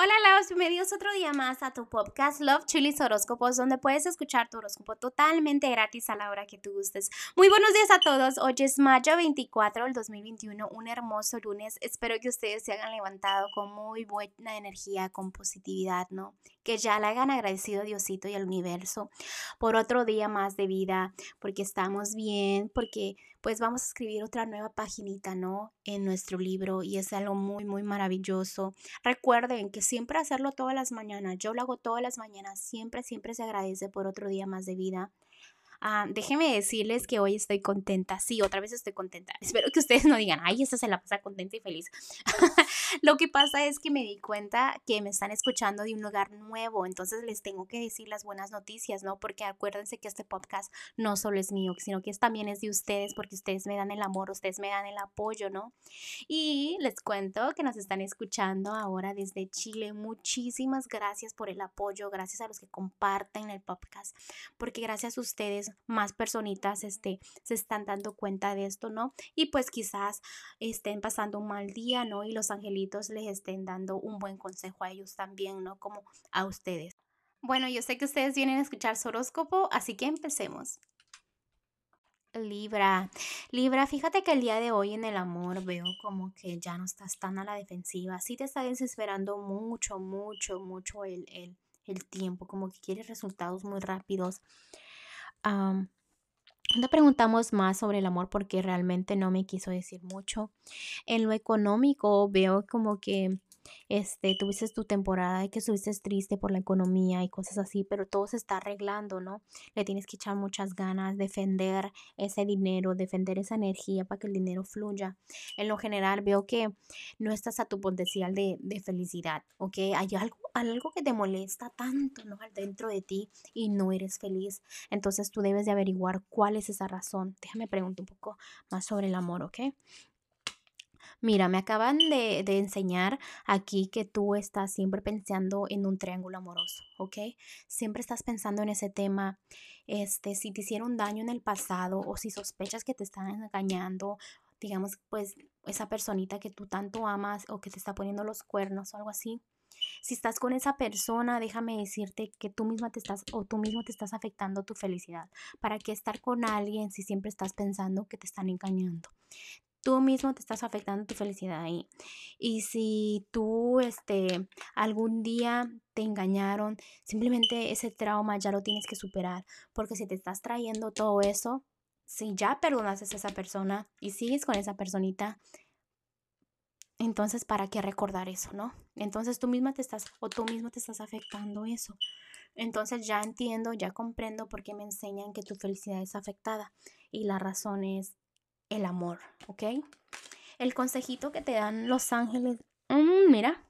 Hola, Laos, bienvenidos otro día más a tu podcast Love Chilis Horóscopos, donde puedes escuchar tu horóscopo totalmente gratis a la hora que tú gustes. Muy buenos días a todos. Hoy es mayo 24 del 2021, un hermoso lunes. Espero que ustedes se hayan levantado con muy buena energía, con positividad, ¿no? Que ya le hayan agradecido a Diosito y al universo por otro día más de vida, porque estamos bien, porque pues vamos a escribir otra nueva paginita, ¿no? En nuestro libro y es algo muy, muy maravilloso. Recuerden que siempre hacerlo todas las mañanas, yo lo hago todas las mañanas, siempre, siempre se agradece por otro día más de vida. Ah, déjenme decirles que hoy estoy contenta. Sí, otra vez estoy contenta. Espero que ustedes no digan, ay, esta se la pasa contenta y feliz. Lo que pasa es que me di cuenta que me están escuchando de un lugar nuevo, entonces les tengo que decir las buenas noticias, ¿no? Porque acuérdense que este podcast no solo es mío, sino que también es de ustedes, porque ustedes me dan el amor, ustedes me dan el apoyo, ¿no? Y les cuento que nos están escuchando ahora desde Chile. Muchísimas gracias por el apoyo, gracias a los que comparten el podcast, porque gracias a ustedes más personitas este, se están dando cuenta de esto, ¿no? Y pues quizás estén pasando un mal día, ¿no? Y los angelitos les estén dando un buen consejo a ellos también, ¿no? Como a ustedes. Bueno, yo sé que ustedes vienen a escuchar su horóscopo, así que empecemos. Libra, Libra, fíjate que el día de hoy en el amor veo como que ya no estás tan a la defensiva, sí te está desesperando mucho, mucho, mucho el, el, el tiempo, como que quieres resultados muy rápidos no preguntamos más sobre el amor porque realmente no me quiso decir mucho. En lo económico veo como que este, tuviste tu temporada y que estuviste triste por la economía y cosas así, pero todo se está arreglando, ¿no? Le tienes que echar muchas ganas, defender ese dinero, defender esa energía para que el dinero fluya. En lo general veo que no estás a tu potencial de, de felicidad, ¿ok? Hay algo, algo que te molesta tanto, ¿no? Dentro de ti y no eres feliz. Entonces tú debes de averiguar cuál es esa razón. Déjame preguntar un poco más sobre el amor, ¿ok? Mira, me acaban de, enseñar aquí que tú estás siempre pensando en un triángulo amoroso, ¿ok? Siempre estás pensando en ese tema, este, si te hicieron daño en el pasado o si sospechas que te están engañando, digamos, pues esa personita que tú tanto amas o que te está poniendo los cuernos o algo así. Si estás con esa persona, déjame decirte que tú misma te estás o tú mismo te estás afectando tu felicidad. ¿Para qué estar con alguien si siempre estás pensando que te están engañando? Tú mismo te estás afectando tu felicidad ahí. Y si tú, este, algún día te engañaron, simplemente ese trauma ya lo tienes que superar, porque si te estás trayendo todo eso, si ya perdonas a esa persona y sigues con esa personita, entonces, ¿para qué recordar eso, no? Entonces tú misma te estás, o tú mismo te estás afectando eso. Entonces ya entiendo, ya comprendo por qué me enseñan que tu felicidad es afectada. Y la razón es el amor, ¿ok? El consejito que te dan los ángeles, mm, mira,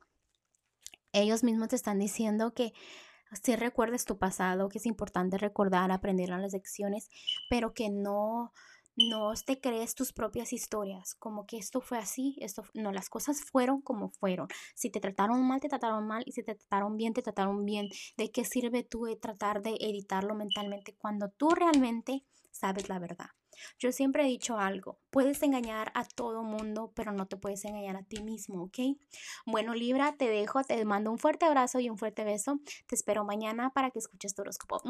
ellos mismos te están diciendo que si recuerdes tu pasado, que es importante recordar, aprender las lecciones, pero que no, no te crees tus propias historias, como que esto fue así, esto no, las cosas fueron como fueron. Si te trataron mal, te trataron mal y si te trataron bien, te trataron bien. ¿De qué sirve tú tratar de editarlo mentalmente cuando tú realmente sabes la verdad? Yo siempre he dicho algo, puedes engañar a todo mundo, pero no te puedes engañar a ti mismo, ¿ok? Bueno, Libra, te dejo, te mando un fuerte abrazo y un fuerte beso. Te espero mañana para que escuches tu horóscopo.